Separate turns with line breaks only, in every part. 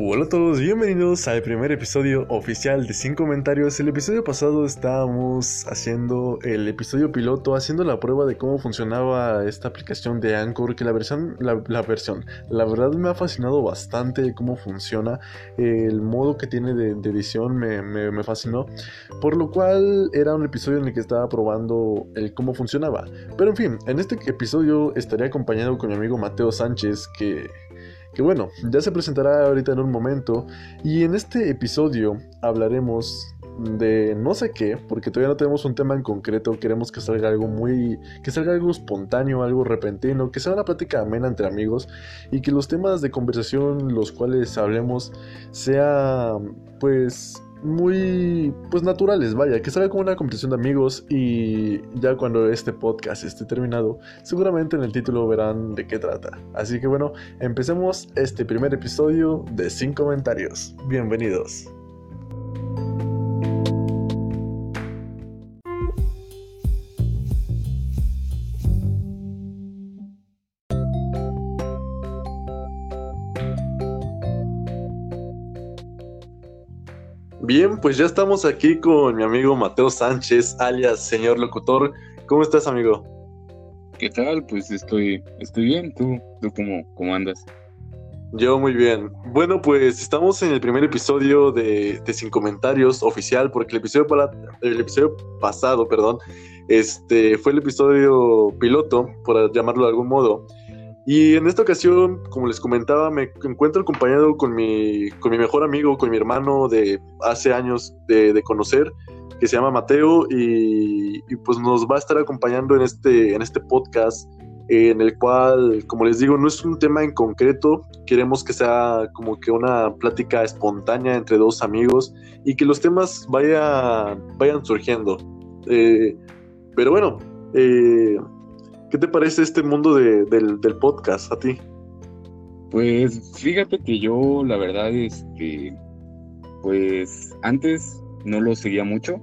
Hola a todos, bienvenidos al primer episodio oficial de Sin Comentarios. El episodio pasado estábamos haciendo el episodio piloto, haciendo la prueba de cómo funcionaba esta aplicación de Anchor, que la versión, la, versión, la verdad me ha fascinado bastante cómo funciona, el modo que tiene de, edición me, me, fascinó, por lo cual era un episodio en el que estaba probando el cómo funcionaba. Pero en fin, en este episodio estaré acompañado con mi amigo Mateo Sánchez, que que bueno, ya se presentará ahorita en un momento y en este episodio hablaremos de no sé qué, porque todavía no tenemos un tema en concreto, queremos que salga algo muy, que salga algo espontáneo, algo repentino, que sea una plática amena entre amigos y que los temas de conversación los cuales hablemos sea pues muy pues naturales, vaya, que salga como una conversación de amigos y ya cuando este podcast esté terminado, seguramente en el título verán de qué trata. Así que bueno, empecemos este primer episodio de Sin Comentarios. Bienvenidos. Bien, pues ya estamos aquí con mi amigo Mateo Sánchez, alias señor locutor. ¿Cómo estás, amigo?
¿Qué tal? Pues estoy, estoy bien. ¿Tú, tú cómo, cómo andas?
Yo muy bien. Bueno, pues estamos en el primer episodio de, Sin Comentarios oficial, porque el episodio, para, el episodio pasado, perdón, este, fue el episodio piloto, por llamarlo de algún modo. Y en esta ocasión, como les comentaba, me encuentro acompañado con mi, con mi mejor amigo, con mi hermano de hace años de, conocer, que se llama Mateo, y, pues nos va a estar acompañando en este, en este podcast, en el cual, como les digo, no es un tema en concreto, queremos que sea como que una plática espontánea entre dos amigos y que los temas vayan, vayan surgiendo. Eh, pero bueno, eh, ¿Qué te parece este mundo del, podcast a ti?
Pues fíjate que yo, la verdad, este, pues antes no lo seguía mucho,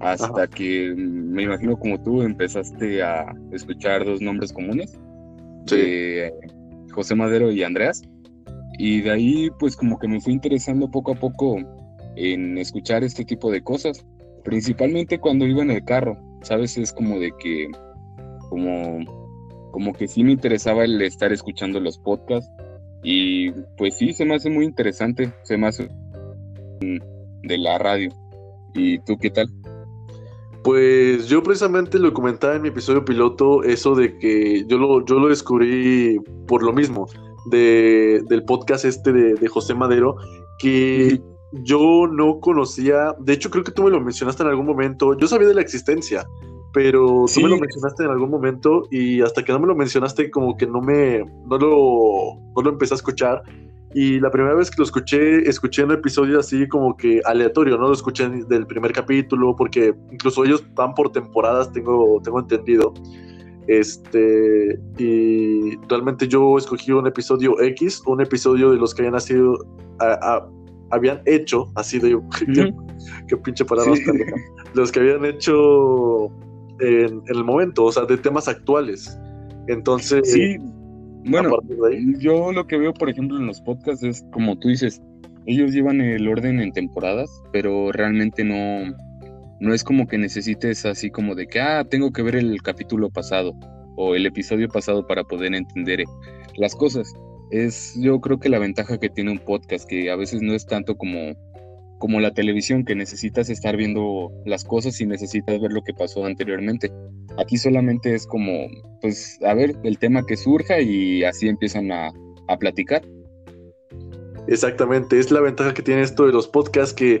hasta que me imagino como tú empezaste a escuchar dos nombres comunes, José Madero y Andreas, y de ahí pues como que me fui interesando poco a poco en escuchar este tipo de cosas, principalmente cuando iba en el carro, ¿sabes? Es como de que como, como que sí me interesaba el estar escuchando los podcasts y pues sí, se me hace muy interesante, se me hace de la radio. ¿Y tú qué tal?
Pues yo precisamente lo comentaba en mi episodio piloto, eso de que yo lo, yo lo descubrí por lo mismo, de, del podcast este de, de José Madero, que yo no conocía, de hecho creo que tú me lo mencionaste en algún momento, yo sabía de la existencia, pero tú me lo mencionaste en algún momento y hasta que no me lo mencionaste como que no me no lo, no lo empecé a escuchar. Y la primera vez que lo escuché escuché un episodio así como que aleatorio no lo escuché del primer capítulo porque incluso ellos van por temporadas tengo tengo entendido. Este y realmente yo escogí un episodio X un episodio de los que hayan sido habían hecho así de qué, pinche palabra los que habían hecho en, el momento, o sea, de temas actuales. Entonces,
sí, bueno, yo lo que veo, por ejemplo, en los podcasts es como tú dices, ellos llevan el orden en temporadas, pero realmente no, no es como que necesites así como de que, ah, tengo que ver el capítulo pasado o el episodio pasado para poder entender las cosas. Es yo creo que la ventaja que tiene un podcast, que a veces no es tanto como como la televisión, que necesitas estar viendo las cosas y necesitas ver lo que pasó anteriormente. Aquí solamente es como, pues, a ver, el tema que surja y así empiezan a, a platicar.
Exactamente, es la ventaja que tiene esto de los podcasts que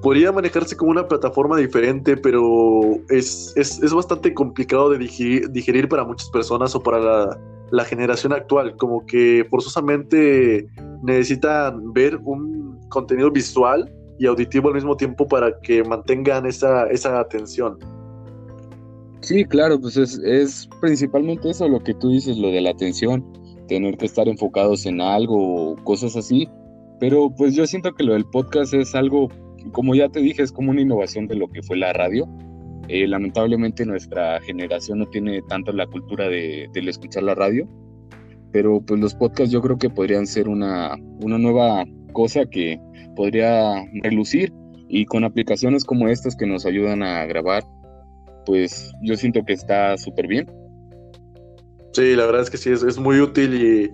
podría manejarse como una plataforma diferente, pero es, es, es bastante complicado de digerir, para muchas personas o para la, la, generación actual, como que forzosamente necesitan ver un contenido visual y auditivo al mismo tiempo para que mantengan esa, esa atención.
Sí, claro, pues es, es principalmente eso lo que tú dices, lo de la atención, tener que estar enfocados en algo o cosas así. Pero pues yo siento que lo del podcast es algo, como ya te dije, es como una innovación de lo que fue la radio. Eh, lamentablemente nuestra generación no tiene tanto la cultura de, del escuchar la radio, pero pues los podcasts yo creo que podrían ser una, una nueva cosa que podría relucir y con aplicaciones como estas que nos ayudan a grabar, pues yo siento que está súper bien.
Sí, la verdad es que sí, es, muy útil y,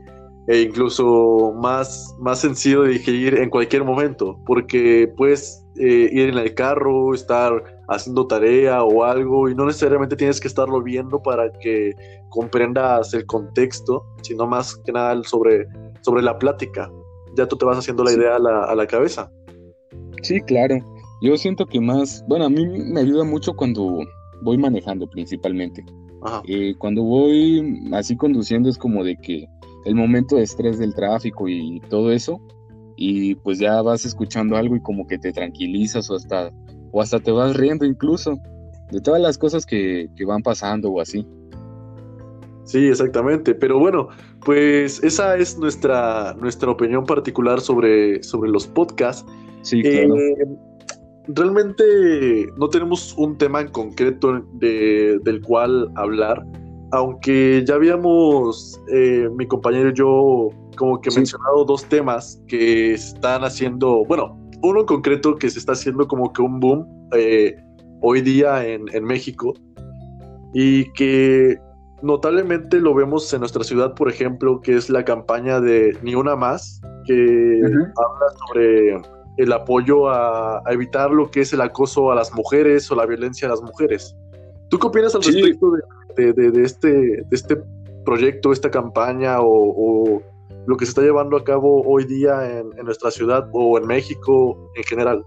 e incluso más, más sencillo de digerir en cualquier momento, porque puedes eh, ir en el carro, estar haciendo tarea o algo y no necesariamente tienes que estarlo viendo para que comprendas el contexto, sino más que nada sobre, sobre la plática. Ya tú te vas haciendo la idea a la, a la cabeza.
Sí, claro. Yo siento que más, bueno, a mí me ayuda mucho cuando voy manejando principalmente. Eh, cuando voy así conduciendo es como de que el momento de estrés del tráfico y todo eso, y pues ya vas escuchando algo y como que te tranquilizas o hasta, o hasta te vas riendo incluso de todas las cosas que, que van pasando o así.
Sí, exactamente. Pero bueno, pues esa es nuestra, nuestra opinión particular sobre, sobre los podcasts.
Sí, claro.
Eh, realmente no tenemos un tema en concreto de, del cual hablar, aunque ya habíamos, eh, mi compañero y yo, como que mencionado dos temas que están haciendo, bueno, uno en concreto que se está haciendo como que un boom eh, hoy día en, en México y que notablemente lo vemos en nuestra ciudad, por ejemplo, que es la campaña de Ni Una Más, que habla sobre el apoyo a, evitar lo que es el acoso a las mujeres o la violencia a las mujeres. ¿Tú qué opinas al respecto de, este, de este proyecto, esta campaña o, lo que se está llevando a cabo hoy día en, nuestra ciudad o en México en general?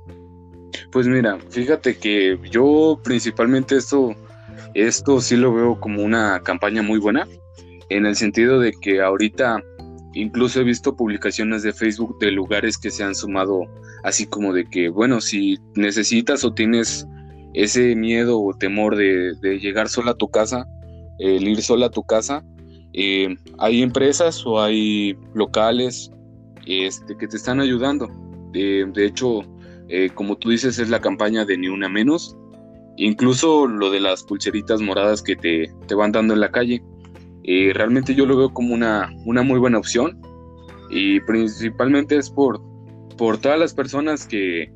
Pues mira, fíjate que yo principalmente esto, esto sí lo veo como una campaña muy buena, en el sentido de que ahorita Incluso he visto publicaciones de Facebook de lugares que se han sumado, así como de que, bueno, si necesitas o tienes ese miedo o temor de, llegar sola a tu casa, el ir sola a tu casa, eh, hay empresas o hay locales este, que te están ayudando. de hecho, eh, como tú dices, es la campaña de Ni Una Menos. Incluso lo de las pulseritas moradas que te, te van dando en la calle. Eh, realmente yo lo veo como una, una muy buena opción y principalmente es por, por todas las personas que,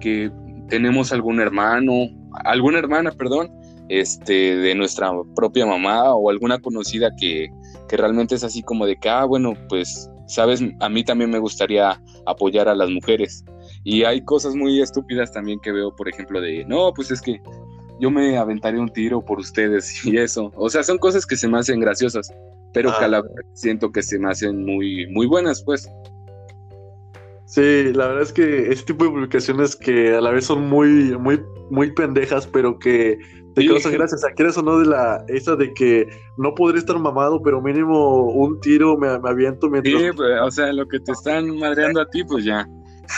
que tenemos algún hermano, alguna hermana, perdón, este, de nuestra propia mamá o alguna conocida que, que realmente es así como de que, ah, bueno, pues, sabes, a mí también me gustaría apoyar a las mujeres. Y hay cosas muy estúpidas también que veo, por ejemplo, de, no, pues es que yo me aventaría un tiro por ustedes y eso. O sea, son cosas que se me hacen graciosas, pero que a la ah. vez siento que se me hacen muy, muy buenas, pues.
Sí, la verdad es que este tipo de publicaciones que a la vez son muy, muy, muy pendejas, pero que te causan gracias. ¿A quieres o no de la esa de que no podré estar mamado, pero mínimo un tiro me, me aviento mientras.
Sí, pues, o sea, lo que te están madreando a ti, pues ya.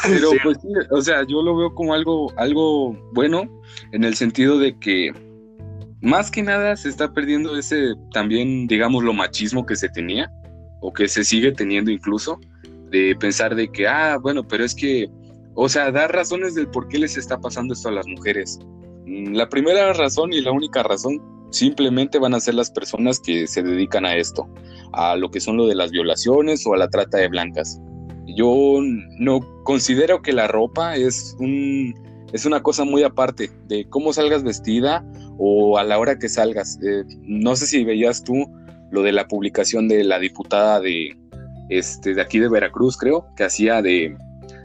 Pero pues sí, o sea, yo lo veo como algo, algo bueno en el sentido de que más que nada se está perdiendo ese también, digamos, lo machismo que se tenía o que se sigue teniendo incluso, de pensar de que, ah, bueno, pero es que, o sea, dar razones del por qué les está pasando esto a las mujeres. Mm, la primera razón y la única razón simplemente van a ser las personas que se dedican a esto, a lo que son lo de las violaciones o a la trata de blancas. Yo no considero que la ropa es un es una cosa muy aparte de cómo salgas vestida o a la hora que salgas. Eh, no sé si veías tú lo de la publicación de la diputada de este de aquí de Veracruz, creo, que hacía de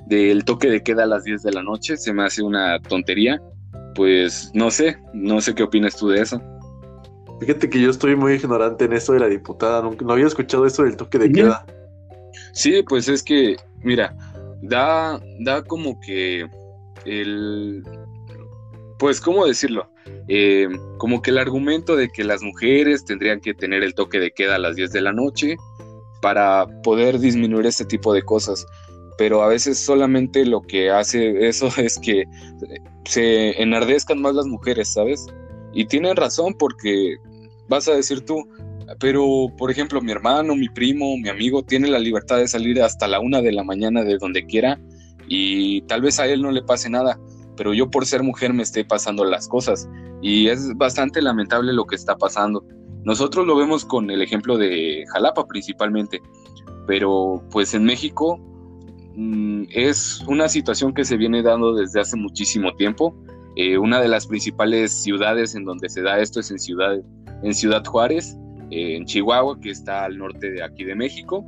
del toque de queda a las 10 de la noche, se me hace una tontería. Pues no sé, no sé qué opinas tú de eso.
Fíjate que yo estoy muy ignorante en eso de la diputada, no, no había escuchado eso del toque de queda.
Sí, pues es que, mira, da, da como que el, pues, ¿cómo decirlo? Eh, como que el argumento de que las mujeres tendrían que tener el toque de queda a las 10 de la noche para poder disminuir este tipo de cosas. Pero a veces solamente lo que hace eso es que se enardezcan más las mujeres, ¿sabes? Y tienen razón porque vas a decir tú, pero, por ejemplo, mi hermano, mi primo, mi amigo tiene la libertad de salir hasta la una de la mañana de donde quiera y tal vez a él no le pase nada, pero yo por ser mujer me esté pasando las cosas y es bastante lamentable lo que está pasando. Nosotros lo vemos con el ejemplo de Jalapa principalmente, pero pues en México mm, es una situación que se viene dando desde hace muchísimo tiempo. Eh, una de las principales ciudades en donde se da esto es en Ciudad, en Ciudad Juárez, en Chihuahua, que está al norte de aquí de México.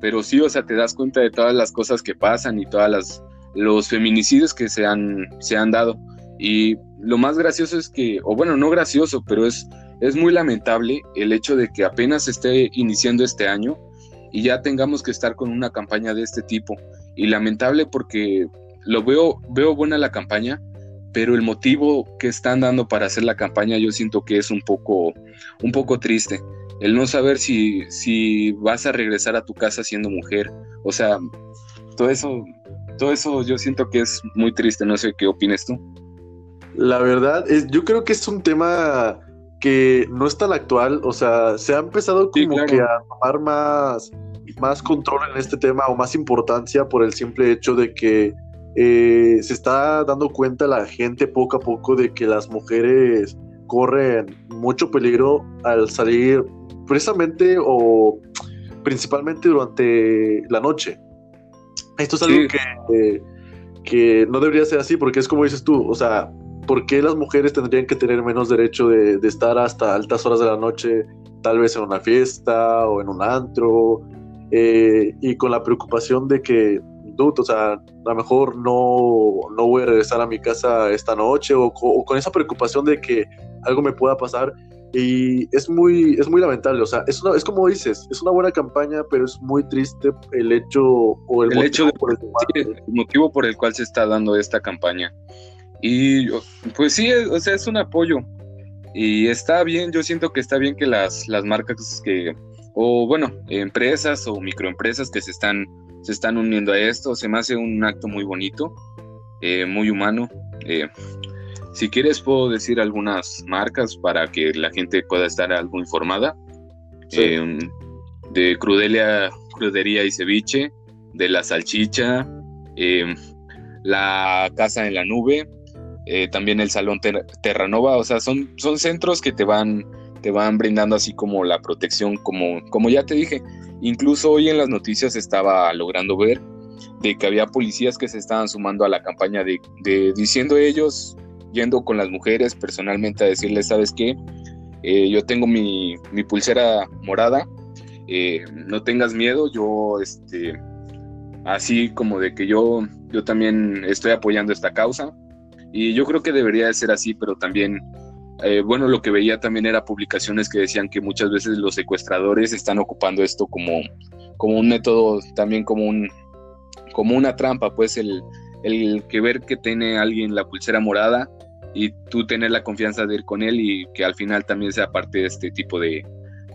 Pero sí, o sea, te das cuenta de todas las cosas que pasan y todas las los feminicidios que se han, se han dado. Y lo más gracioso es que, o bueno, no gracioso, pero es, es muy lamentable el hecho de que apenas esté iniciando este año y ya tengamos que estar con una campaña de este tipo. Y lamentable porque lo veo, veo buena la campaña, pero el motivo que están dando para hacer la campaña yo siento que es un poco, un poco triste. El no saber si, si vas a regresar a tu casa siendo mujer. O sea, todo eso todo eso yo siento que es muy triste, no sé qué opines tú.
La verdad, es, yo creo que es un tema que no es tan actual, o sea, se ha empezado como que a tomar más, más control en este tema o más importancia por el simple hecho de que eh, se está dando cuenta la gente poco a poco de que las mujeres corren mucho peligro al salir precisamente o principalmente durante la noche. Esto es algo que, que no debería ser así, porque es como dices tú, o sea, ¿por qué las mujeres tendrían que tener menos derecho de, estar hasta altas horas de la noche, tal vez en una fiesta o en un antro? Eh, y con la preocupación de que, dude, o sea, a lo mejor no, no voy a regresar a mi casa esta noche, o, o con esa preocupación de que algo me pueda pasar y es muy, es muy lamentable, o sea, es, es como dices, es una buena campaña, pero es muy triste el hecho o el,
motivo, hecho por el, cual, motivo por el cual se está dando esta campaña. Y pues sí, o sea, es un apoyo. Y está bien, yo siento que está bien que las, las marcas que, o bueno, empresas o microempresas que se están, se están uniendo a esto, se me hace un acto muy bonito, eh, muy humano. Eh, si quieres, puedo decir algunas marcas para que la gente pueda estar algo informada. Em, de Crudelia, Crudería y Ceviche, de La Salchicha, La Casa en la Nube, eh, también el Salón Terranova. O sea, son, son centros que te van, te van brindando así como la protección, como, como ya te dije. Incluso hoy en las noticias estaba logrando ver de que había policías que se estaban sumando a la campaña de, de diciendo ellos yendo con las mujeres personalmente a decirles, ¿sabes qué? Eh, yo tengo mi, pulsera morada, eh, no tengas miedo, yo, este, así como de que yo, yo también estoy apoyando esta causa y yo creo que debería de ser así, pero también, eh, bueno, lo que veía también era publicaciones que decían que muchas veces los secuestradores están ocupando esto como, como un método, también como un, como una trampa, pues el, el que ver que tiene alguien la pulsera morada y tú tener la confianza de ir con él y que al final también sea parte de este tipo de,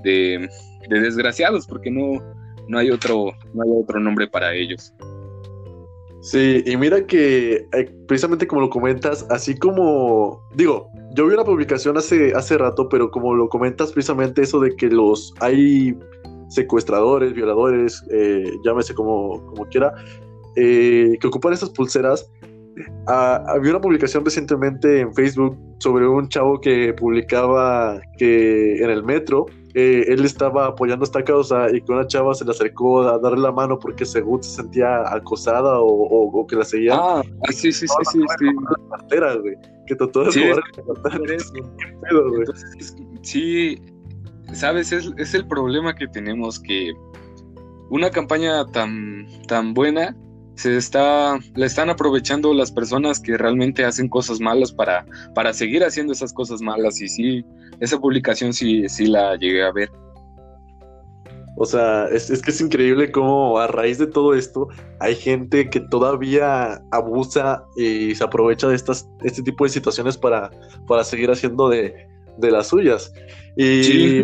de, desgraciados, porque no, no, hay otro, no hay otro nombre para ellos.
Sí, y mira que eh, precisamente como lo comentas, así como, digo, yo vi una publicación hace, hace rato, pero como lo comentas precisamente eso de que los hay secuestradores, violadores, eh, llámese como, como quiera, eh, que ocupan esas pulseras, Ah, había una publicación recientemente en Facebook sobre un chavo que publicaba que en el metro eh, él estaba apoyando esta causa y que una chava se le acercó a darle la mano porque según se sentía acosada o, que la seguía.
Ah, sí, sí, sí, sí, sí.
Cartera, güey. Que trató de sí,
sí, sabes, es, es el problema que tenemos que una campaña tan, tan buena se está, le están aprovechando las personas que realmente hacen cosas malas para, para seguir haciendo esas cosas malas. Y sí, esa publicación sí, sí la llegué a ver.
O sea, es, que es increíble cómo a raíz de todo esto hay gente que todavía abusa y se aprovecha de estas, este tipo de situaciones para, para seguir haciendo de, de las suyas. Y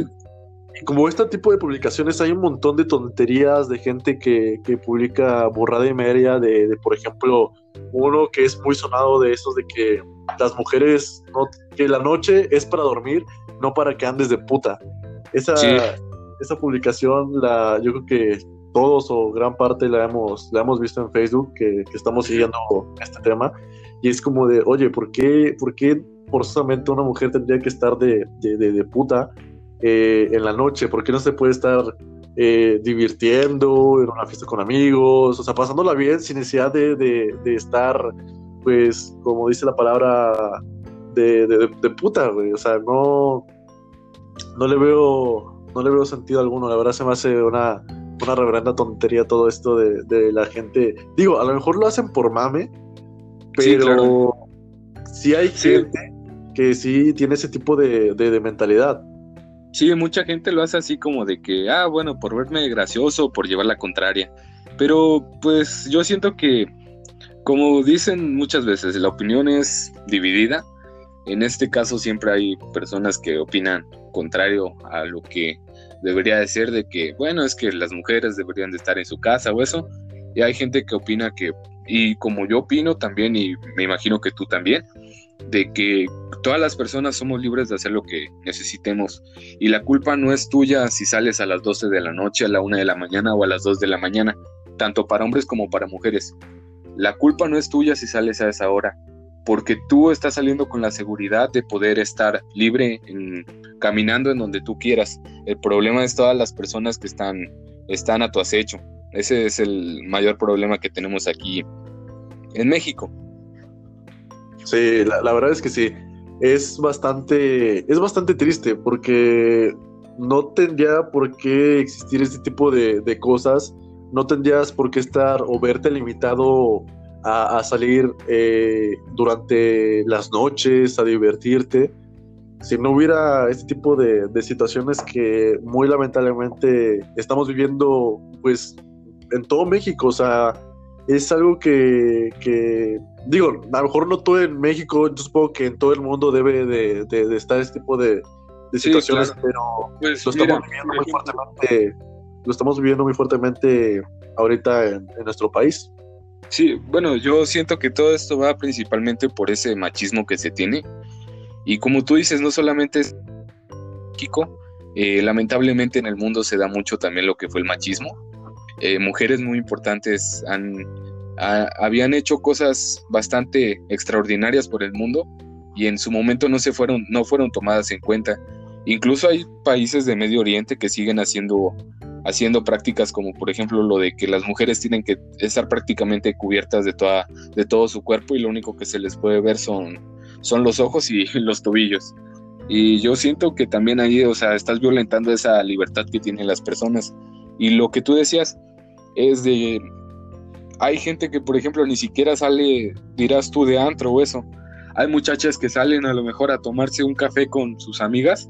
como este tipo de publicaciones hay un montón de tonterías de gente que, publica burrada y media de, por ejemplo, uno que es muy sonado de esos de que las mujeres, no, que la noche es para dormir, no para que andes de puta. Esa, esa publicación, la, yo creo que todos o gran parte la hemos, la hemos visto en Facebook, que, estamos siguiendo este tema, y es como de, oye, ¿por qué, por qué forzosamente una mujer tendría que estar de, de, de puta eh, en la noche? ¿Por qué no se puede estar eh, divirtiendo, en una fiesta con amigos, o sea, pasándola bien sin necesidad de, de, estar, pues, como dice la palabra, de, de, puta, güey. O sea, no, no le veo, no le veo sentido alguno. La verdad se me hace una, una reverenda tontería todo esto de, la gente. Digo, a lo mejor lo hacen por mame, pero sí, hay gente que sí tiene ese tipo de, de, mentalidad.
Sí, mucha gente lo hace así como de que, ah, bueno, por verme gracioso, por llevar la contraria. Pero pues yo siento que, como dicen muchas veces, la opinión es dividida. En este caso siempre hay personas que opinan contrario a lo que debería de ser de que, bueno, es que las mujeres deberían de estar en su casa o eso. Y hay gente que opina que, y como yo opino también, y me imagino que tú también, de que todas las personas somos libres de hacer lo que necesitemos. Y la culpa no es tuya si sales a las 12 de la noche, a la 1 de la mañana o a las 2 de la mañana, tanto para hombres como para mujeres. La culpa no es tuya si sales a esa hora, porque tú estás saliendo con la seguridad de poder estar libre caminando en donde tú quieras. El problema es todas las personas que están, están a tu acecho. Ese es el mayor problema que tenemos aquí en México.
Sí, la, verdad es que sí. Es bastante, es bastante triste porque no tendría por qué existir este tipo de, cosas. No tendrías por qué estar o verte limitado a, salir eh, durante las noches, a divertirte si no hubiera este tipo de, situaciones que muy lamentablemente estamos viviendo pues en todo México, o sea, es algo que, digo, a lo mejor no todo en México, yo supongo que en todo el mundo debe de, estar este tipo de, situaciones, pero pues, lo estamos viviendo muy fuertemente, lo estamos viviendo muy fuertemente ahorita en, en nuestro país.
Sí, bueno, yo siento que todo esto va principalmente por ese machismo que se tiene y como tú dices, no solamente es México, eh, lamentablemente en el mundo se da mucho también lo que fue el machismo. Eh, mujeres muy importantes han, habían hecho cosas bastante extraordinarias por el mundo y en su momento no se fueron, no fueron tomadas en cuenta. Incluso hay países de Medio Oriente que siguen haciendo, haciendo prácticas como por ejemplo lo de que las mujeres tienen que estar prácticamente cubiertas de, toda, de todo su cuerpo y lo único que se les puede ver son son los ojos y los tobillos. Y yo siento que también ahí, o sea, estás violentando esa libertad que tienen las personas. Y lo que tú decías es de, hay gente que, por ejemplo, ni siquiera sale, dirás tú, de antro o eso. Hay muchachas que salen a lo mejor a tomarse un café con sus amigas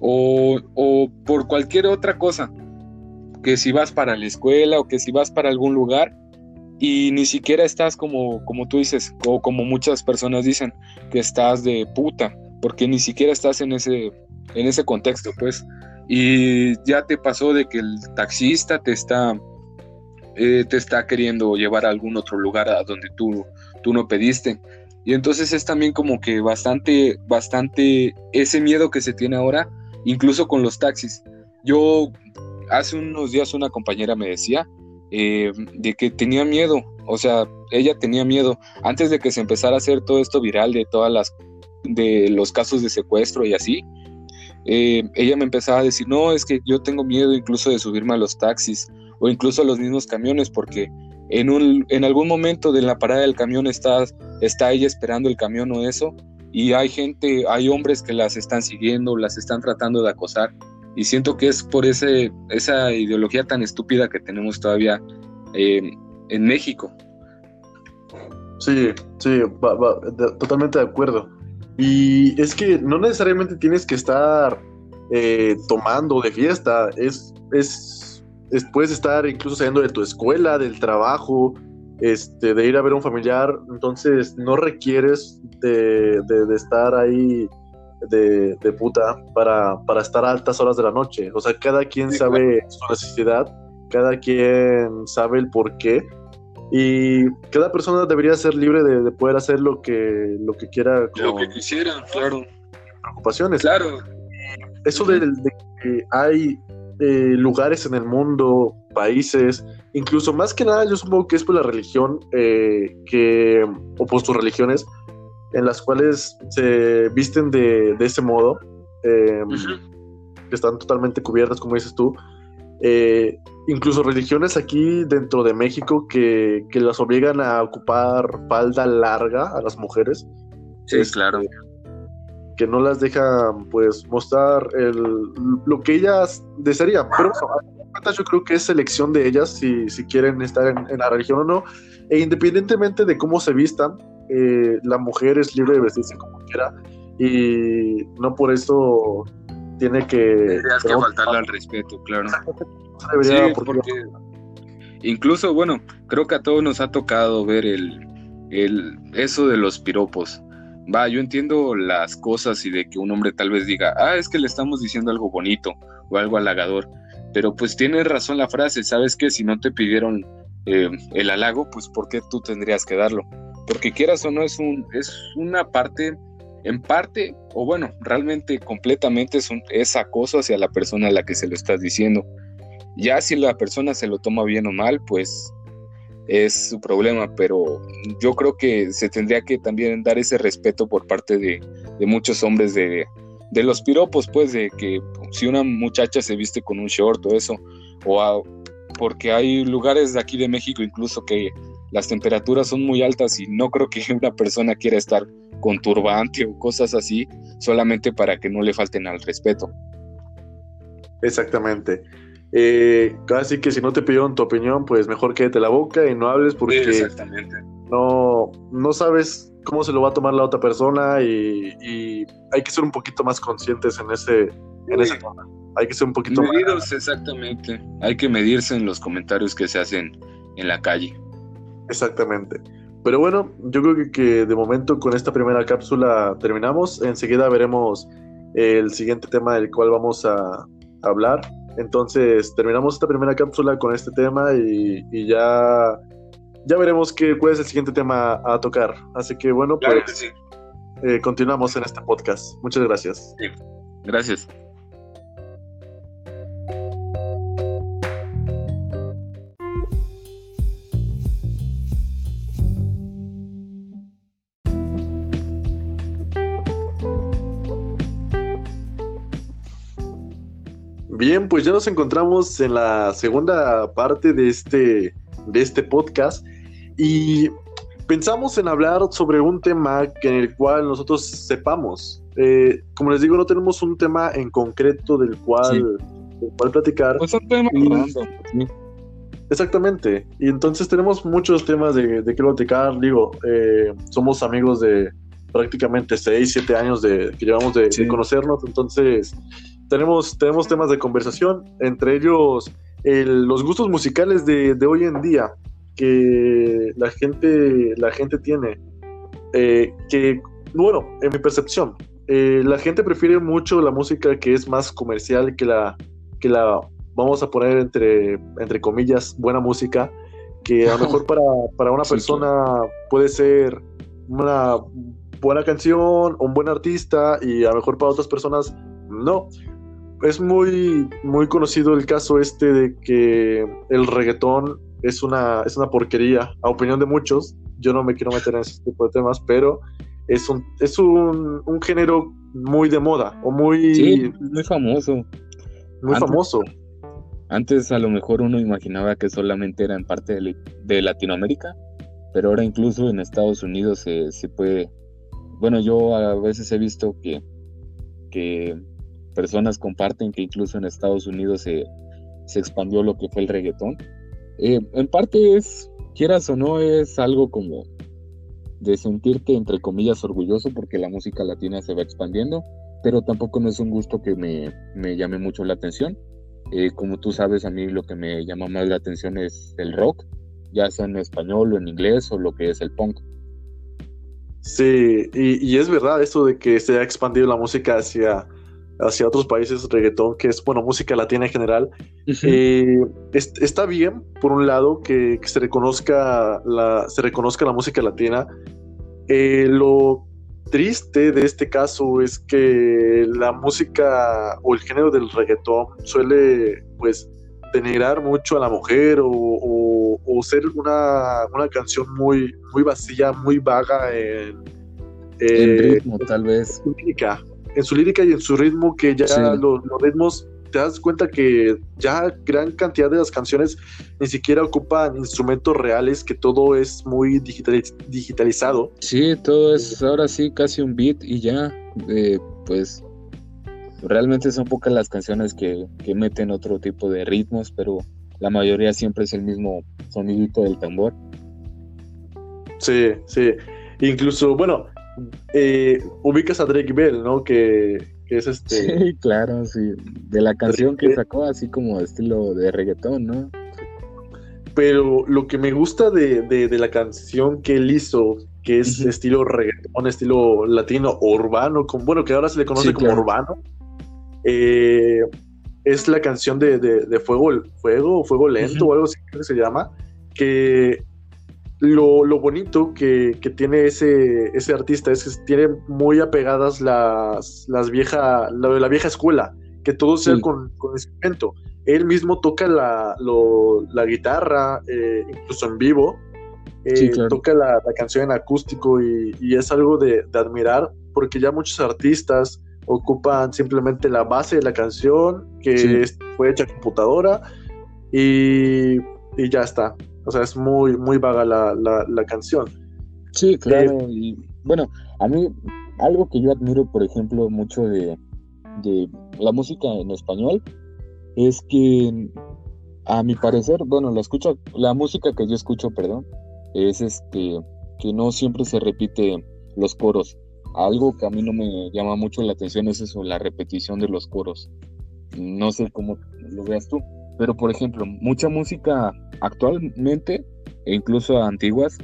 o, o por cualquier otra cosa. Que si vas para la escuela o que si vas para algún lugar, y ni siquiera estás como, como tú dices, o como muchas personas dicen, que estás de puta, porque ni siquiera estás en ese, en ese contexto, pues. Y ya te pasó de que el taxista te está, eh, te está queriendo llevar a algún otro lugar a donde tú, tú no pediste. Y entonces es también como que bastante, bastante ese miedo que se tiene ahora, incluso con los taxis. Yo hace unos días una compañera me decía eh, de que tenía miedo, o sea, ella tenía miedo antes de que se empezara a hacer todo esto viral de todas las de los casos de secuestro y así. Eh, ella me empezaba a decir, no, es que yo tengo miedo incluso de subirme a los taxis o incluso los mismos camiones porque en, un, en algún momento de la parada del camión está, está ella esperando el camión o eso y hay gente, hay hombres que las están siguiendo, las están tratando de acosar y siento que es por ese, esa ideología tan estúpida que tenemos todavía eh, en México.
Sí, sí, totalmente de acuerdo. Y es que no necesariamente tienes que estar eh, tomando de fiesta, es, es, puedes estar incluso saliendo de tu escuela, del trabajo, este, de ir a ver a un familiar, entonces no requieres de, de estar ahí de, puta para, para, estar a altas horas de la noche. O sea, cada quien sabe su necesidad, cada quien sabe el por qué. Y cada persona debería ser libre de, poder hacer lo que, lo que quiera.
lo que quisiera, claro.
Preocupaciones.
Claro.
Eso de, que hay eh, lugares en el mundo, países, incluso más que nada, yo supongo que es por la religión, eh, que, o por sus religiones, en las cuales se visten de, ese modo, em, que están totalmente cubiertas, como dices tú, Eh, incluso religiones aquí dentro de México que, las obligan a ocupar falda larga a las mujeres.
Sí, es, claro.
Que no las dejan pues mostrar el, lo que ellas desearían. Pero yo creo que es elección de ellas si, si quieren estar en, la religión o no. E independientemente de cómo se vistan, eh, la mujer es libre de vestirse como quiera y no por eso tiene que...
Tendrías que faltarle al respeto, claro. sí, porque incluso, bueno, creo que a todos nos ha tocado ver el, el, eso de los piropos. Va, yo entiendo las cosas y de que un hombre tal vez diga, ah, es que le estamos diciendo algo bonito o algo halagador, pero pues tiene razón la frase, ¿sabes qué? Si no te pidieron eh, el halago, pues ¿por qué tú tendrías que darlo? Porque quieras o no, es, un, es una parte en parte, o bueno, realmente completamente es, un, es acoso hacia la persona a la que se lo estás diciendo. Ya si la persona se lo toma bien o mal, pues es su problema, pero yo creo que se tendría que también dar ese respeto por parte de, muchos hombres de, de, los piropos, pues de que si una muchacha se viste con un short o eso, o porque hay lugares de aquí de México incluso que las temperaturas son muy altas y no creo que una persona quiera estar con turbante o cosas así, solamente para que no le falten al respeto.
Exactamente. Eh, casi que si no te pidieron tu opinión, pues mejor quédate la boca y no hables porque No, no sabes cómo se lo va a tomar la otra persona y, hay que ser un poquito más conscientes en ese, en esa Hay que ser un poquito
Medidos, exactamente. Hay que medirse en los comentarios que se hacen en la calle.
Exactamente. Pero bueno, yo creo que, de momento con esta primera cápsula terminamos. Enseguida veremos el siguiente tema del cual vamos a hablar. Entonces terminamos esta primera cápsula con este tema y, ya, ya veremos qué, cuál es el siguiente tema a tocar. Así que bueno, pues eh, continuamos en este podcast. Muchas gracias.
Gracias.
Bien, pues ya nos encontramos en la segunda parte de este, de este podcast y pensamos en hablar sobre un tema en el cual nosotros sepamos. Eh, como les digo, no tenemos un tema en concreto del cual, platicar.
Pues un tema
Exactamente. Y entonces tenemos muchos temas de, de qué platicar. Digo, eh, somos amigos de prácticamente 6, 7 años de, que llevamos de conocernos. Entonces, tenemos, tenemos temas de conversación, entre ellos los gustos musicales de, hoy en día que la gente, la gente tiene. Eh, que, bueno, en mi percepción, eh, la gente prefiere mucho la música que es más comercial que la, que la vamos a poner entre, entre comillas, buena música, que a lo mejor para, para una persona puede ser una buena canción, un buen artista, y a lo mejor para otras personas no es muy, muy conocido el caso este de que el reggaetón es una, es una porquería, a opinión de muchos. Yo no me quiero meter en ese tipo de temas, pero es un, es un, género muy de moda o muy...
muy famoso.
Muy famoso.
Antes a lo mejor uno imaginaba que solamente era en parte de, de Latinoamérica, pero ahora incluso en Estados Unidos se, se puede... Bueno, yo a veces he visto que, que personas comparten que incluso en Estados Unidos se, se expandió lo que fue el reggaetón. Eh, en parte es, quieras o no, es algo como de sentirte entre comillas orgulloso porque la música latina se va expandiendo, pero tampoco no es un gusto que me, me llame mucho la atención. Eh, como tú sabes, a mí lo que me llama más la atención es el rock, ya sea en español o en inglés o lo que es el punk.
Sí, y, y es verdad eso de que se ha expandido la música hacia hacia otros países reggaetón, que es, bueno, música latina en general. Eh, está bien, por un lado, que, se, reconozca la, se reconozca la música latina. Eh, lo triste de este caso es que la música o el género del reggaetón suele, pues, denigrar mucho a la mujer o, ser una, una, canción muy, muy vacía, muy vaga en,
eh, ritmo, tal vez
en su lírica y en su ritmo, que ya los, ritmos te das cuenta que ya gran cantidad de las canciones ni siquiera ocupan instrumentos reales, que todo es muy digitalizado.
Sí, todo es ahora sí casi un beat y ya, eh, pues realmente son pocas las canciones que, que meten otro tipo de ritmos, pero la mayoría siempre es el mismo sonidito del tambor.
Sí, sí. Incluso, bueno, eh, ubicas a Drake Bell, ¿no? Que, es este.
Sí, claro, sí. De la canción que sacó, así como estilo de reggaetón, ¿no?
Pero lo que me gusta de, la canción que él hizo, que es estilo reggaetón, estilo latino, urbano, bueno, que ahora se le conoce como urbano, eh, es la canción de, de, Fuego, Fuego, Fuego Lento o algo así que se llama, que lo, bonito que, tiene ese, ese artista es que tiene muy apegadas las, las vieja, la, la vieja escuela, que todo sea con, con, instrumento. Él mismo toca la, la guitarra, eh, incluso en vivo, eh, toca la, canción en acústico y, es algo de, admirar porque ya muchos artistas ocupan simplemente la base de la canción que fue hecha computadora y, y ya está. O sea, es muy, muy vaga la, la, canción.
Sí, claro. Eh, y bueno, a mí, algo que yo admiro, por ejemplo, mucho de, de la música en español, es que, a mi parecer, bueno, la escucho, la música que yo escucho, perdón, es este, que no siempre se repite los coros. Algo que a mí no me llama mucho la atención es eso, la repetición de los coros. No sé cómo lo veas tú. Pero, por ejemplo, mucha música actualmente, e incluso antiguas,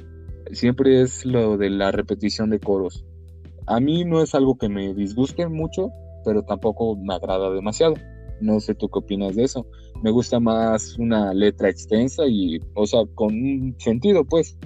siempre es lo de la repetición de coros. A mí no es algo que me disguste mucho, pero tampoco me agrada demasiado. No sé tú qué opinas de eso. Me gusta más una letra extensa y, o sea, con un sentido, pues.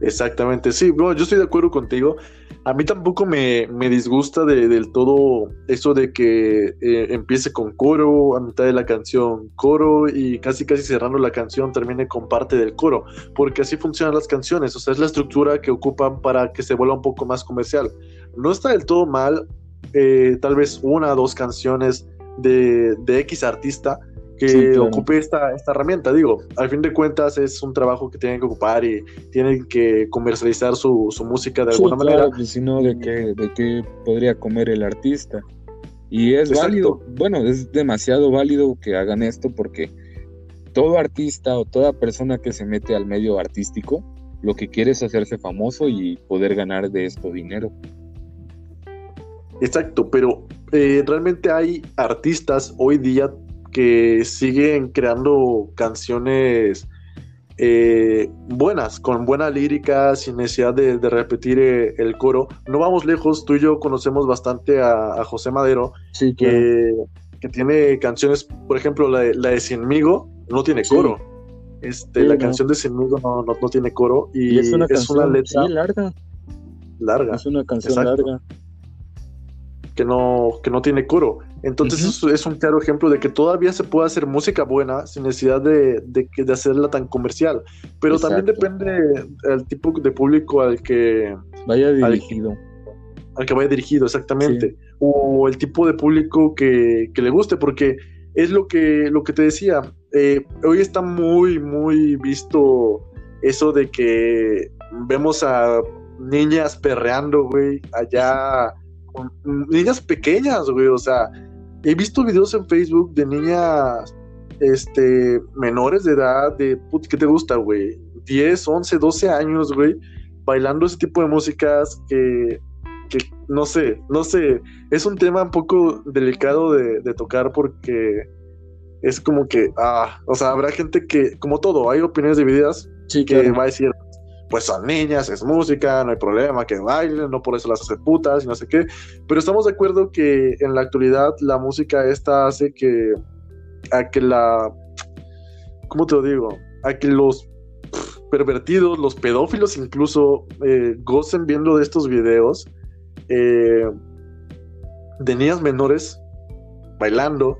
Exactamente, sí, yo estoy de acuerdo contigo. A mí tampoco me, disgusta del todo eso de que eh, empiece con coro a mitad de la canción, coro y casi casi cerrando la canción termine con parte del coro, porque así funcionan las canciones, o sea, es la estructura que ocupan para que se vuelva un poco más comercial. No está del todo mal, eh, tal vez una o dos canciones de, de X artista, que ocupe esta, esta herramienta. Digo, al fin de cuentas es un trabajo que tienen que ocupar y tienen que comercializar su, música de alguna manera.
Pues, si no, ¿de qué, ¿de qué podría comer el artista? Y es válido, bueno, es demasiado válido que hagan esto porque todo artista o toda persona que se mete al medio artístico lo que quiere es hacerse famoso y poder ganar de esto dinero.
Exacto, pero eh, realmente hay artistas hoy día que siguen creando canciones eh, buenas, con buena lírica, sin necesidad de, repetir eh, el coro. No vamos lejos, tú y yo conocemos bastante a, José Madero, que, tiene canciones, por ejemplo, la de, la de Cienmigo, no tiene coro. Este, la canción de Cienmigo no, no, tiene coro y, es, una, letra
larga.
Larga.
Es una canción larga.
Que no, que no tiene coro. Entonces es un claro ejemplo de que todavía se puede hacer música buena sin necesidad de, de, hacerla tan comercial. Pero también depende del tipo de público al que
vaya dirigido.
Al, que vaya dirigido, exactamente. O el tipo de público que, le guste, porque es lo que, lo que te decía. Eh, hoy está muy, muy visto eso de que vemos a niñas perreando, güey, allá. niñas pequeñas, güey, o sea, he visto videos en Facebook de niñas este, menores de edad, de, ¿qué te gusta, güey? 10, 11, 12 años, güey, bailando ese tipo de músicas que, que, no sé, no sé, es un tema un poco delicado de, de tocar porque es como que, ah, o sea, habrá gente que, como todo, hay opiniones divididas que va a decir, pues son niñas, es música, no hay problema que bailen, no por eso las hace putas y no sé qué. Pero estamos de acuerdo que en la actualidad la música esta hace que a que la ¿cómo te lo digo? A que los pervertidos, los pedófilos incluso eh, gocen viendo de estos videos eh, de niñas menores bailando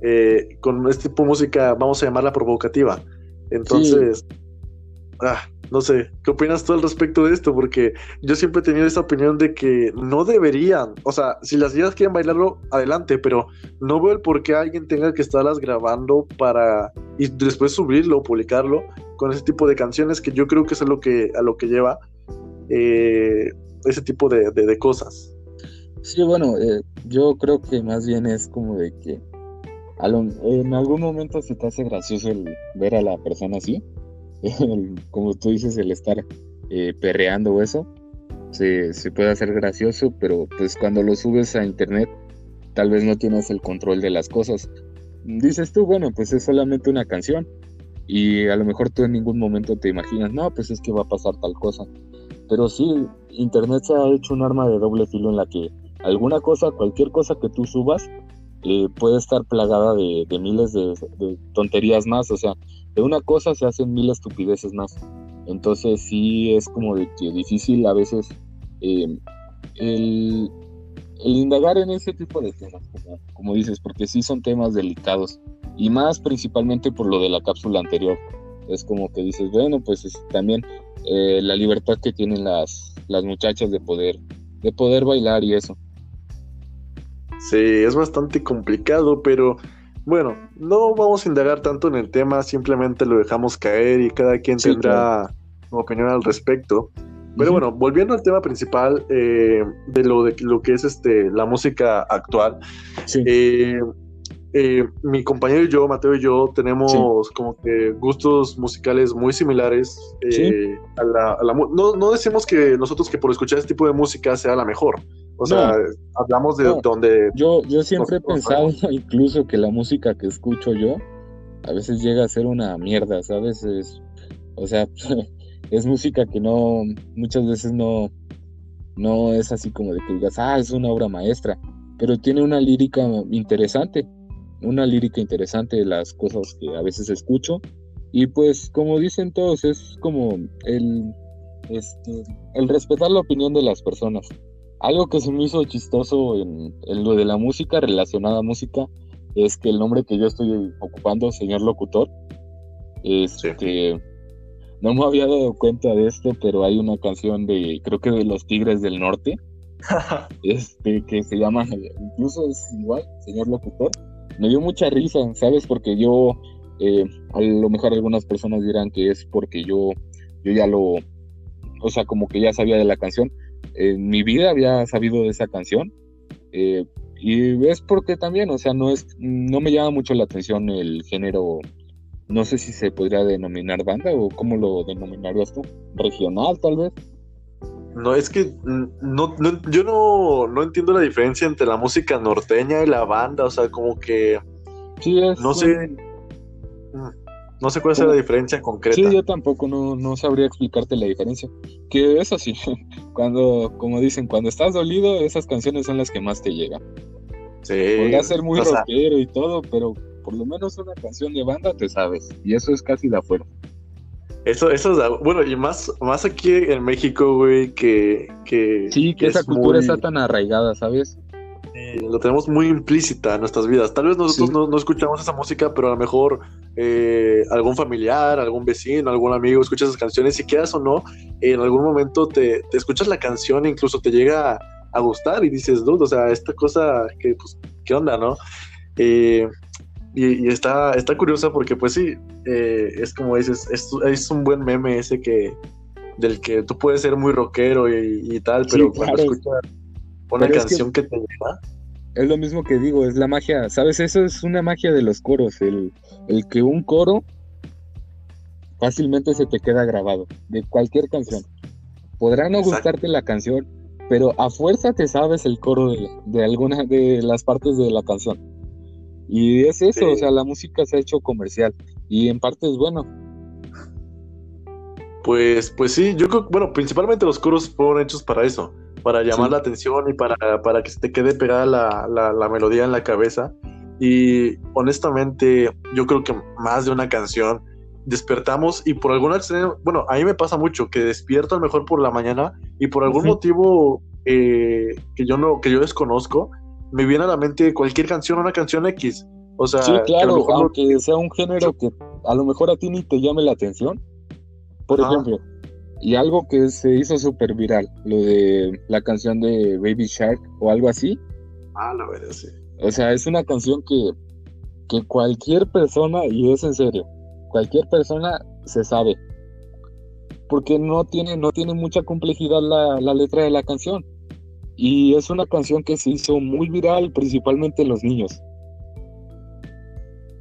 eh, con este tipo de música, vamos a llamarla provocativa. Entonces, ah, no sé, ¿qué opinas tú al respecto de esto? Porque yo siempre he tenido esa opinión de que no deberían, o sea, si las niñas quieren bailarlo, adelante, pero no veo el por qué alguien tenga que estarlas grabando para y después subirlo o publicarlo con ese tipo de canciones que yo creo que es a lo que, a lo que lleva eh, ese tipo de, cosas.
Sí, bueno, eh, yo creo que más bien es como de que en algún momento se te hace gracioso el ver a la persona así, como tú dices, el estar eh, perreando o eso, se, puede hacer gracioso, pero pues cuando lo subes a internet, tal vez no tienes el control de las cosas. Dices tú, bueno, pues es solamente una canción, y a lo mejor tú en ningún momento te imaginas, no, pues es que va a pasar tal cosa. Pero sí, Internet se ha hecho un arma de doble filo en la que alguna cosa, cualquier cosa que tú subas, eh, puede estar plagada de, miles de, tonterías más. O sea, de una cosa se hacen mil estupideces más. Entonces sí es como de difícil a veces eh, el, indagar en ese tipo de temas, como, dices, porque sí son temas delicados. Y más principalmente por lo de la cápsula anterior. Es como que dices, bueno, pues también eh, la libertad que tienen las, las muchachas de poder, de poder bailar y eso.
Sí, es bastante complicado, pero bueno, no vamos a indagar tanto en el tema, simplemente lo dejamos caer y cada quien tendrá su opinión al respecto. Pero bueno, volviendo al tema principal eh, de lo de lo que es este la música actual, sí. Eh, eh, mi compañero y yo, Mateo y yo, tenemos como que gustos musicales muy similares. Eh, a la, no, no, decimos que nosotros que por escuchar este tipo de música sea la mejor. O sea, hablamos de donde...
Yo, yo siempre he pensado incluso que la música que escucho yo a veces llega a ser una mierda, ¿sabes? Es, o sea, es música que no, muchas veces no, no es así como de que digas, ah, es una obra maestra, pero tiene una lírica interesante una lírica interesante de las cosas que a veces escucho. Y pues como dicen todos, es como el, este, el respetar la opinión de las personas. Algo que se me hizo chistoso en, lo de la música, relacionada a música, es que el nombre que yo estoy ocupando, señor locutor, este, no me había dado cuenta de esto, pero hay una canción de, creo que de los Tigres del Norte, este, que se llama, incluso es igual, señor locutor, me dio mucha risa, ¿sabes? Porque yo, eh, a lo mejor algunas personas dirán que es porque yo, yo ya lo, o sea, como que ya sabía de la canción. En mi vida había sabido de esa canción. Eh, y es porque también, o sea, no es, no me llama mucho la atención el género, no sé si se podría denominar banda o cómo lo denominarías tú, regional tal vez.
No, es que no, yo no, no, entiendo la diferencia entre la música norteña y la banda, o sea, como que...
Sí,
no sé... No sé cuál es la diferencia concreta.
Sí, yo tampoco no, no, sabría explicarte la diferencia. Que es así, cuando, como dicen, cuando estás dolido, esas canciones son las que más te llegan. Sí. Podría ser muy rockero y todo, pero por lo menos una canción de banda te sabes. Y eso es casi de afuera.
Eso, eso es, bueno, y más, más aquí en México, güey, que, que...
Sí, que, esa cultura está tan arraigada, ¿sabes?
Lo tenemos muy implícita en nuestras vidas. Tal vez nosotros no, escuchamos esa música, pero a lo mejor eh, algún familiar, algún vecino, algún amigo escucha esas canciones y quedas o no, en algún momento te, te escuchas la canción e incluso te llega a, gustar y dices, dude, o sea, esta cosa, que, pues, ¿qué onda, no? Eh, y, está, está curiosa porque, pues sí, eh, es como dices, es, un buen meme ese que del que tú puedes ser muy rockero y, tal, pero cuando escuchas una canción que, te lleva.
Es lo mismo que digo, es la magia, ¿sabes? Eso es una magia de los coros, el, el que un coro fácilmente se te queda grabado, de cualquier canción. Podrá no gustarte la canción, pero a fuerza te sabes el coro de, de alguna de las partes de la canción. Y es eso, o sea, la música se ha hecho comercial y en parte es bueno.
Pues, pues sí, yo creo, bueno, principalmente los coros fueron hechos para eso, para llamar la atención y para, para que se te quede pegada la, la, melodía en la cabeza. Y honestamente, yo creo que más de una canción despertamos y por alguna bueno, a mí me pasa mucho que despierto a lo mejor por la mañana y por algún motivo eh, que yo no, que yo desconozco, me viene a la mente cualquier canción, una canción X. O sea,
sí, claro, aunque sea un género que a lo mejor a ti ni te llame la atención, por ejemplo, y algo que se hizo súper viral, lo de la canción de Baby Shark o algo así.
Ah, la verdad, sí.
O sea, es una canción que, que cualquier persona, y es en serio, cualquier persona se sabe. Porque no tiene, no tiene mucha complejidad la, la letra de la canción. Y es una canción que se hizo muy viral, principalmente en los niños.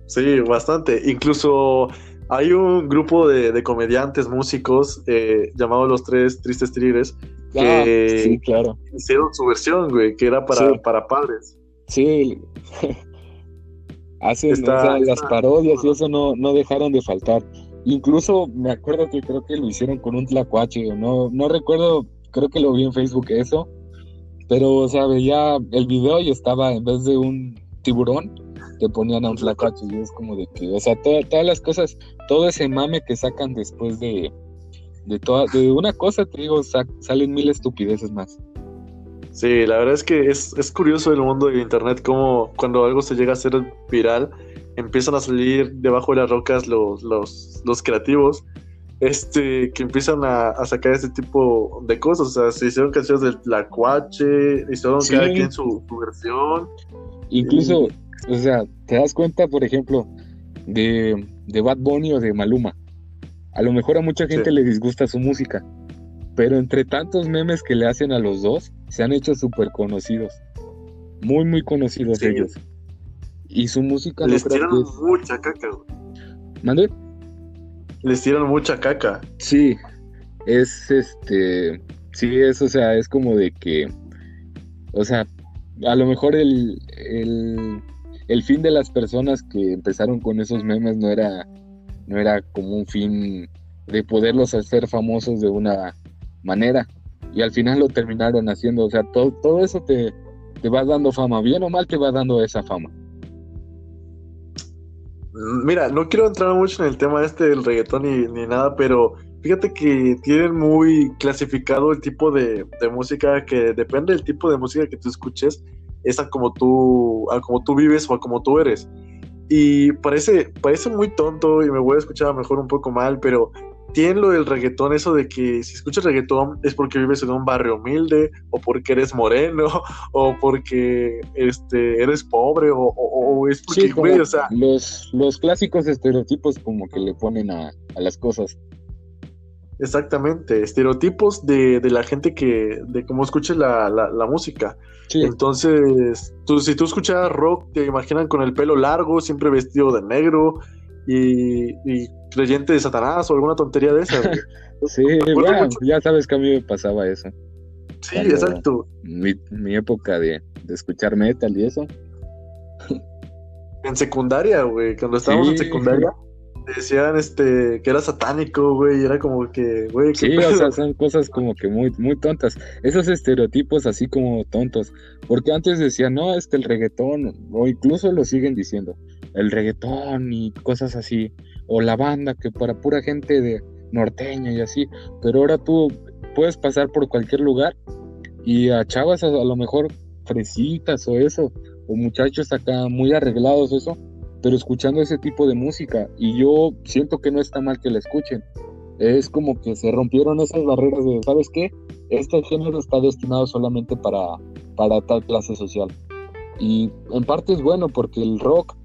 Sí, bastante. Incluso hay un grupo de, comediantes, músicos, eh, llamado Los Tres Tristes Tigres, que
ah, claro.
hicieron su versión, güey, que era para, para padres.
Sí. Hacen las parodias y eso no, no dejaron de faltar. Incluso me acuerdo que creo que lo hicieron con un tlacuache, no, no recuerdo, creo que lo vi en Facebook eso, pero o sea, veía el video y estaba en vez de un tiburón, te ponían a un flacacho y es como de que, o sea, todas las cosas, todo ese mame que sacan después de, de, toda, de una cosa, te digo, salen mil estupideces más.
Sí, la verdad es que es, es curioso el mundo de internet, como cuando algo se llega a ser viral, empiezan a salir debajo de las rocas los, los, los creativos este, que empiezan a, sacar este tipo de cosas. O sea, se hicieron canciones del Tlacuache, hicieron cada quien su, su versión.
Incluso, o sea, te das cuenta, por ejemplo, de, de Bad Bunny o de Maluma. A lo mejor a mucha gente le disgusta su música, pero entre tantos memes que le hacen a los dos, se han hecho súper conocidos. Muy, muy conocidos ellos. Y su música
Les tiran mucha caca,
¿Mande?
Les tiran mucha caca.
Sí, es este. Sí, es, o sea, es como de que. O sea, a lo mejor el, el, fin de las personas que empezaron con esos memes no era, no era como un fin de poderlos hacer famosos de una manera. Y al final lo terminaron haciendo. O sea, todo, todo eso te, te va dando fama. Bien o mal te va dando esa fama.
Mira, no quiero entrar mucho en el tema este del reggaetón ni, ni nada, pero Fíjate que tienen muy clasificado el tipo de, música que depende del tipo de música que tú escuches, es a como tú, a como tú vives o a como tú eres. Y parece, parece muy tonto y me voy a escuchar a lo mejor un poco mal, pero tienen lo del reggaetón, eso de que si escuchas reggaetón es porque vives en un barrio humilde, o porque eres moreno, o porque este, eres pobre, o, es porque,
o sea... Los, los clásicos estereotipos como que le ponen a, a las cosas.
Exactamente, estereotipos de, de, la gente que, de cómo escuche la, la, música. Entonces, tú, si tú escuchas rock, te imaginan con el pelo largo, siempre vestido de negro y, creyente de Satanás o alguna tontería de esas.
sí, ya sabes que a mí me pasaba eso.
Sí, exacto.
Mi, mi época de, de, escuchar metal y eso.
En secundaria, güey, cuando estábamos en secundaria decían este que era satánico, güey, y era como que, güey,
Sí, o sea, son cosas como que muy muy tontas. Esos estereotipos así como tontos, porque antes decían, "No, este el reggaetón", o incluso lo siguen diciendo, el reggaetón y cosas así, o la banda que para pura gente de norteña y así, pero ahora tú puedes pasar por cualquier lugar y a chavas a, a lo mejor fresitas o eso, o muchachos acá muy arreglados eso, pero escuchando ese tipo de música y yo siento que no está mal que la escuchen. Es como que se rompieron esas barreras de, ¿sabes qué? Este género está destinado solamente para, para tal clase social. Y en parte es bueno porque el rock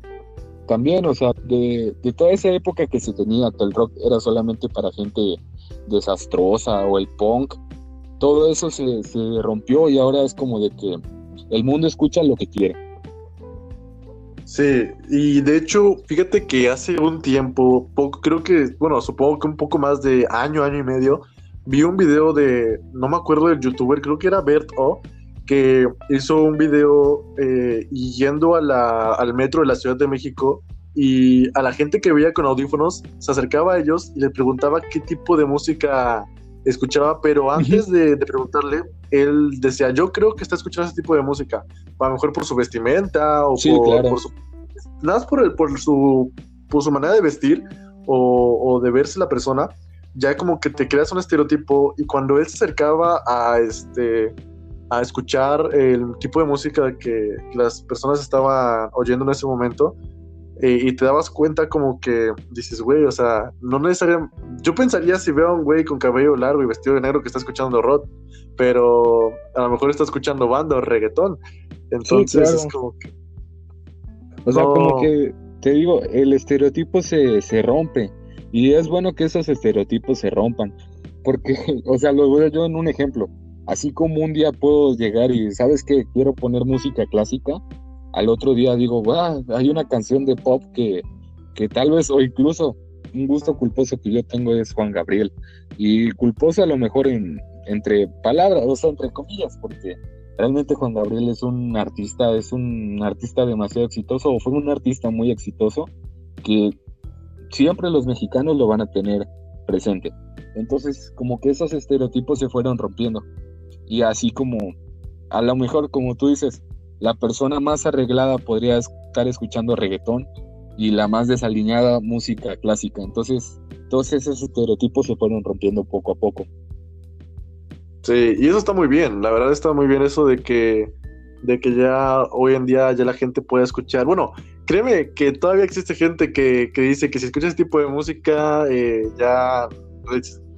también, o sea, de, toda esa época que se tenía, que el rock era solamente para gente desastrosa o el punk, todo eso se, se rompió y ahora es como de que el mundo escucha lo que quiere
Sí, y de hecho, fíjate que hace un tiempo, poco, creo que, bueno, supongo que un poco más de año, año y medio, vi un video de, no me acuerdo del youtuber, creo que era Bert O, que hizo un video eh, yendo al metro de la Ciudad de México y a la gente que veía con audífonos se acercaba a ellos y le preguntaba qué tipo de música escuchaba, pero antes de, preguntarle, él decía, yo creo que está escuchando ese tipo de música, a lo mejor por su vestimenta o por, su... Nada más por, el, por, su, por su manera de vestir o, de verse la persona, ya como que te creas un estereotipo y cuando él se acercaba a este a escuchar el tipo de música que las personas estaban oyendo en ese momento, eh, y te dabas cuenta como que dices, güey, o sea, no necesariamente, yo pensaría si veo a un güey con cabello largo y vestido de negro que está escuchando rock, pero a lo mejor está escuchando banda o reggaetón, entonces es como que...
O sea, como que, te digo, el estereotipo se, se rompe y es bueno que esos estereotipos se rompan, porque, o sea, lo veo yo en un ejemplo, así como un día puedo llegar y, ¿sabes qué? Quiero poner música clásica, al otro día digo, hay una canción de pop que, que tal vez, o incluso un gusto culposo que yo tengo es Juan Gabriel. Y culposo a lo mejor en, entre palabras, o sea, entre comillas, porque realmente Juan Gabriel es un artista, es un artista demasiado exitoso, o fue un artista muy exitoso, que siempre los mexicanos lo van a tener presente. Entonces, como que esos estereotipos se fueron rompiendo. Y así como, a lo mejor, como tú dices, la persona más arreglada podría estar escuchando reggaetón y la más desaliñada música clásica. Entonces, todos esos estereotipos se fueron rompiendo poco a poco.
Sí, y eso está muy bien, la verdad está muy bien eso de que, de que ya hoy en día ya la gente puede escuchar. Bueno, créeme que todavía existe gente que, dice que si escuchas ese tipo de música eh, ya,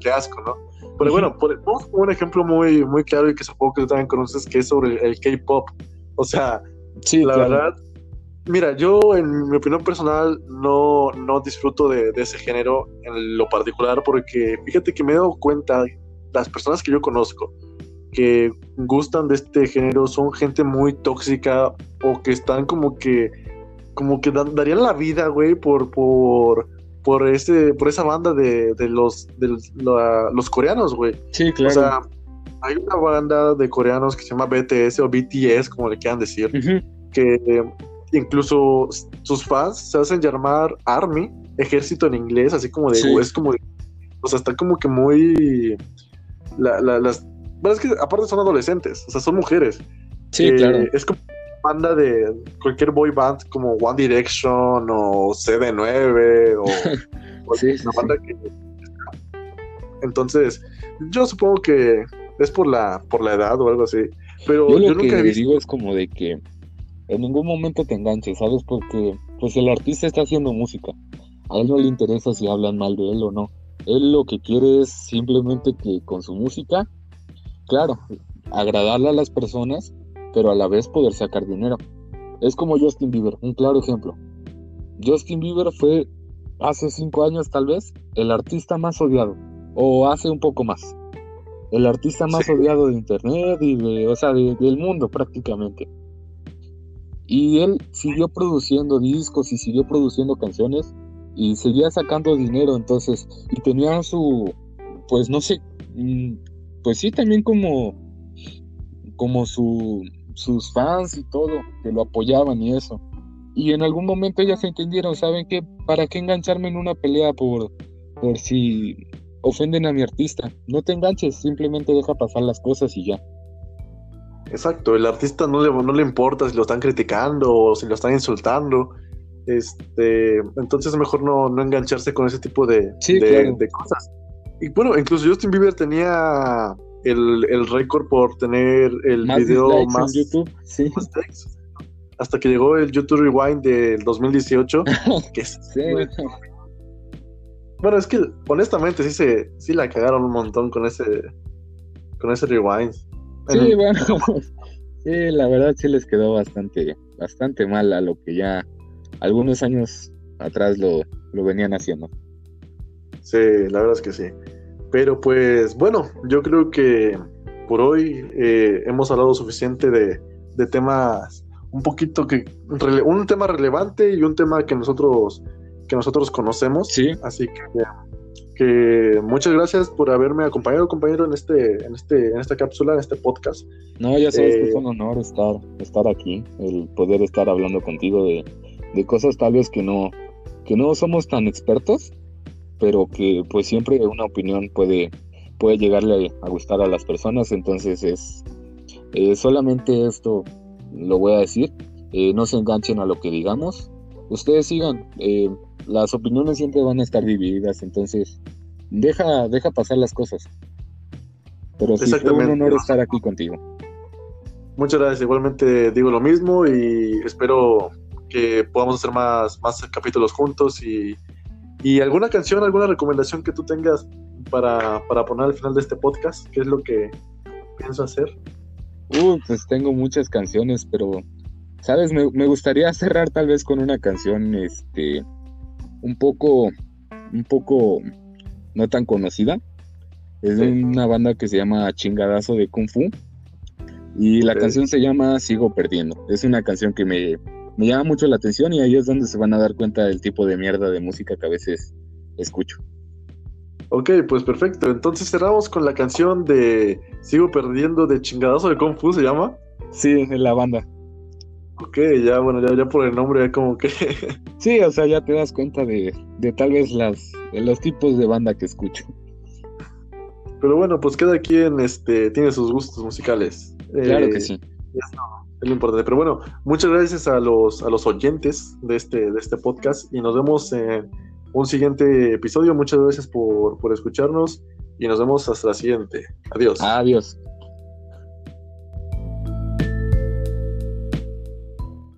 qué asco, ¿no? Pero bueno, por, un ejemplo muy, muy claro y que supongo que tú también conoces, que es sobre el K-pop. O sea, sí, la verdad, mira, yo en mi opinión personal no, no disfruto de, ese género en lo particular porque fíjate que me he dado cuenta, las personas que yo conozco que gustan de este género son gente muy tóxica o que están como que como que darían la vida, güey, por por por ese por esa banda de, los de los coreanos, güey.
Sí, claro. O sea,
hay una banda de coreanos que se llama BTS o BTS, como le quieran decir, que incluso sus fans se hacen llamar Army, ejército en inglés, así como de, es como, o sea, está como que muy, las, bueno, es que aparte son adolescentes, o sea, son mujeres.
Sí, claro.
Es como banda de cualquier boy band como One Direction o CD9 o, sí, una banda que... Entonces, yo supongo que es por la, por la edad o algo así. Pero
yo, lo que digo es como de que en ningún momento te enganches, ¿sabes? Porque pues el artista está haciendo música. A él no le interesa si hablan mal de él o no. Él lo que quiere es simplemente que con su música, claro, agradarle a las personas, pero a la vez poder sacar dinero. Es como Justin Bieber, un claro ejemplo. Justin Bieber fue hace cinco años tal vez el artista más odiado, o hace un poco más el artista más odiado de internet y de, o sea, del mundo prácticamente. Y él siguió produciendo discos y siguió produciendo canciones y seguía sacando dinero, entonces, y tenía su, pues no sé, mm, pues sí, también como, como su, sus fans y todo, que lo apoyaban y eso. Y en algún momento se entendieron, ¿saben qué? ¿Para qué engancharme en una pelea por, por si ofenden a mi artista. No te enganches, simplemente deja pasar las cosas y ya.
Exacto, el artista no le, no le importa si lo están criticando o si lo están insultando. Este, entonces es mejor no, no engancharse con ese tipo de, de, cosas. Y bueno, incluso Justin Bieber tenía el, el récord por tener el video más,
YouTube. Sí.
hasta que llegó el YouTube Rewind del 2018, que sí, bueno, es que honestamente sí se sí la cagaron un montón con ese con ese rewind.
Sí, bueno. sí, la verdad sí les quedó bastante bastante mal a lo que ya algunos años atrás lo, lo venían haciendo.
Sí, la verdad es que sí. Pero pues bueno, yo creo que por hoy eh, hemos hablado suficiente de, de temas un poquito que un tema relevante y un tema que nosotros que nosotros conocemos.
Sí.
Así que, que muchas gracias por haberme acompañado, compañero, en este, en este, en esta cápsula, en este podcast.
No, ya sabes que es un eh, honor estar, estar aquí, el poder estar hablando contigo de, de cosas tal vez que no, que no somos tan expertos, pero que pues siempre una opinión puede, puede llegarle a gustar a las personas, entonces es eh, solamente esto lo voy a decir, eh, no se enganchen a lo que digamos, ustedes sigan, eh, las opiniones siempre van a estar divididas, entonces deja, deja pasar las cosas. Pero sí fue un honor estar aquí contigo.
Muchas gracias, igualmente digo lo mismo y espero que podamos hacer más, más capítulos juntos y, y alguna canción, alguna recomendación que tú tengas para, para poner al final de este podcast, ¿qué es lo que pienso hacer?
Uh, pues tengo muchas canciones, pero, ¿sabes? Me, me, gustaría cerrar tal vez con una canción, este, un poco, un poco no tan conocida. Es de una banda que se llama Chingadazo de Kung Fu. Y la canción se llama Sigo Perdiendo. Es una canción que me, me llama mucho la atención y ahí es donde se van a dar cuenta del tipo de mierda de música que a veces escucho.
Ok, pues perfecto. Entonces cerramos con la canción de Sigo perdiendo de chingadazo de Kung Fu, ¿se llama?
Sí, en la banda.
Ok, ya, bueno, ya, ya por el nombre, ya como que.
sí, o sea, ya te das cuenta de, de tal vez las, de los tipos de banda que escucho.
Pero bueno, pues cada quien este, tiene sus gustos musicales.
Claro que eh, sí.
Es lo importante. Pero bueno, muchas gracias a los, a los oyentes de este, de este podcast y nos vemos en un siguiente episodio. Muchas gracias por, por escucharnos y nos vemos hasta la siguiente. Adiós.
Adiós.